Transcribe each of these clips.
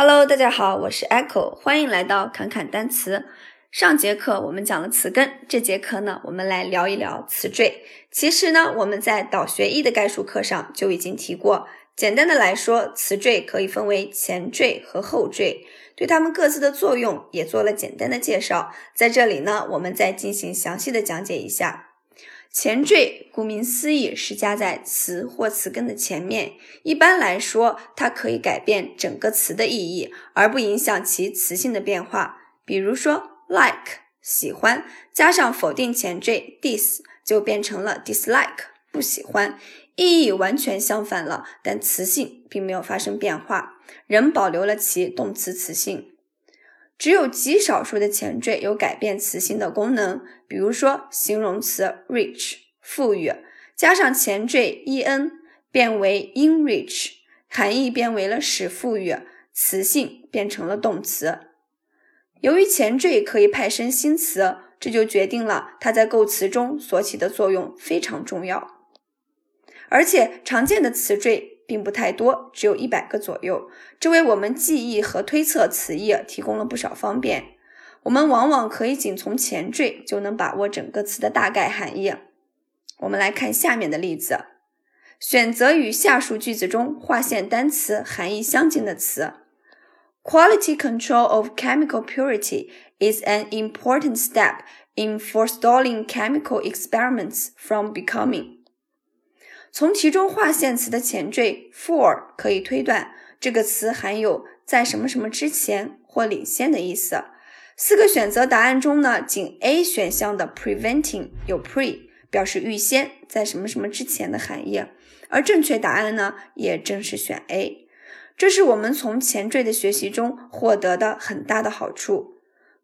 Hello，大家好，我是 Echo，欢迎来到侃侃单词。上节课我们讲了词根，这节课呢，我们来聊一聊词缀。其实呢，我们在导学一的概述课上就已经提过。简单的来说，词缀可以分为前缀和后缀，对它们各自的作用也做了简单的介绍。在这里呢，我们再进行详细的讲解一下。前缀顾名思义是加在词或词根的前面，一般来说，它可以改变整个词的意义，而不影响其词性的变化。比如说，like 喜欢，加上否定前缀 dis，就变成了 dislike 不喜欢，意义完全相反了，但词性并没有发生变化，仍保留了其动词词性。只有极少数的前缀有改变词性的功能，比如说形容词 rich 富裕，加上前缀 en 变为 enrich，含义变为了使富裕，词性变成了动词。由于前缀可以派生新词，这就决定了它在构词中所起的作用非常重要，而且常见的词缀。并不太多，只有一百个左右，这为我们记忆和推测词义提供了不少方便。我们往往可以仅从前缀就能把握整个词的大概含义。我们来看下面的例子：选择与下述句子中划线单词含义相近的词。Quality control of chemical purity is an important step in forestalling chemical experiments from becoming. 从题中划线词的前缀 for 可以推断，这个词含有在什么什么之前或领先的意思。四个选择答案中呢，仅 A 选项的 preventing 有 pre 表示预先，在什么什么之前的含义，而正确答案呢，也正是选 A。这是我们从前缀的学习中获得的很大的好处。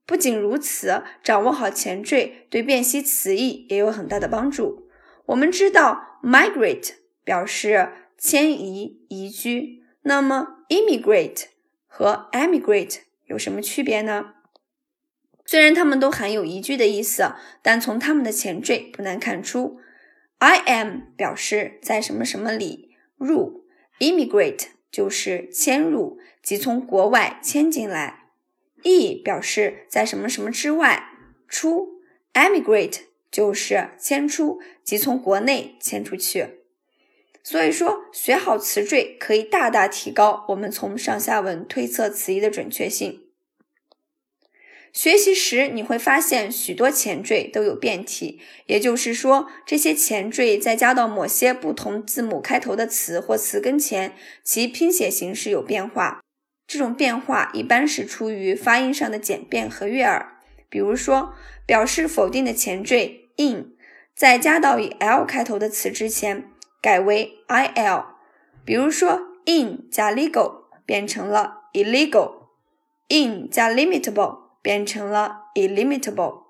不仅如此，掌握好前缀对辨析词义也有很大的帮助。我们知道 migrate 表示迁移、移居，那么 immigrate 和 emigrate 有什么区别呢？虽然它们都含有移居的意思，但从它们的前缀不难看出，I am 表示在什么什么里入，immigrate 就是迁入，即从国外迁进来。；e 表示在什么什么之外出，emigrate。就是迁出，即从国内迁出去。所以说，学好词缀可以大大提高我们从上下文推测词义的准确性。学习时你会发现，许多前缀都有变体，也就是说，这些前缀在加到某些不同字母开头的词或词根前，其拼写形式有变化。这种变化一般是出于发音上的简便和悦耳。比如说，表示否定的前缀。In 在加到以 l 开头的词之前，改为 il。比如说，in 加 legal 变成了 illegal；in 加 limitable 变成了 illimitable。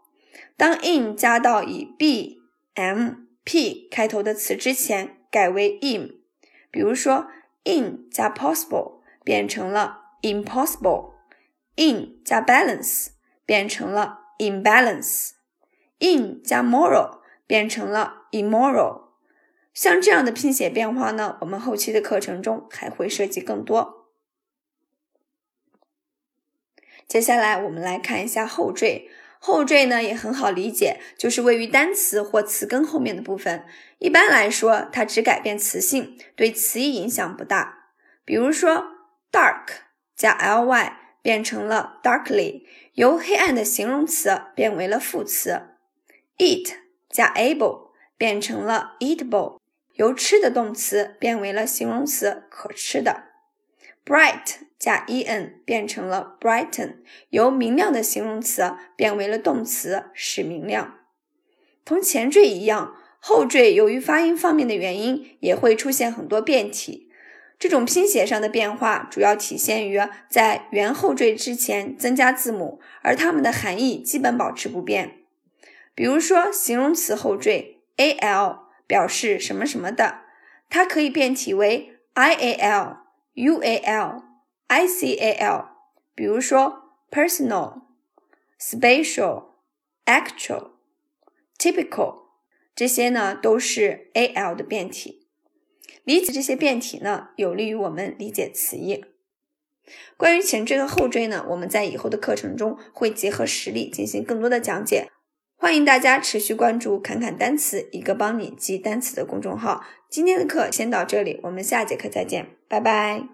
当 in 加到以 b、m、p 开头的词之前，改为 in。比如说，in 加 possible 变成了 impossible；in 加 balance 变成了 imbalance。In 加 moral 变成了 immoral，像这样的拼写变化呢，我们后期的课程中还会涉及更多。接下来我们来看一下后缀，后缀呢也很好理解，就是位于单词或词根后面的部分。一般来说，它只改变词性，对词义影响不大。比如说，dark 加 ly 变成了 darkly，由黑暗的形容词变为了副词。Eat 加 able 变成了 eatable，由吃的动词变为了形容词可吃的。bright 加 en 变成了 brighten，由明亮的形容词变为了动词使明亮。同前缀一样，后缀由于发音方面的原因，也会出现很多变体。这种拼写上的变化主要体现于在原后缀之前增加字母，而它们的含义基本保持不变。比如说，形容词后缀 al 表示什么什么的，它可以变体为 ial、ual、ical。比如说，personal、spatial、actual、typical，这些呢都是 al 的变体。理解这些变体呢，有利于我们理解词义。关于前缀和后缀呢，我们在以后的课程中会结合实例进行更多的讲解。欢迎大家持续关注“侃侃单词”一个帮你记单词的公众号。今天的课先到这里，我们下节课再见，拜拜。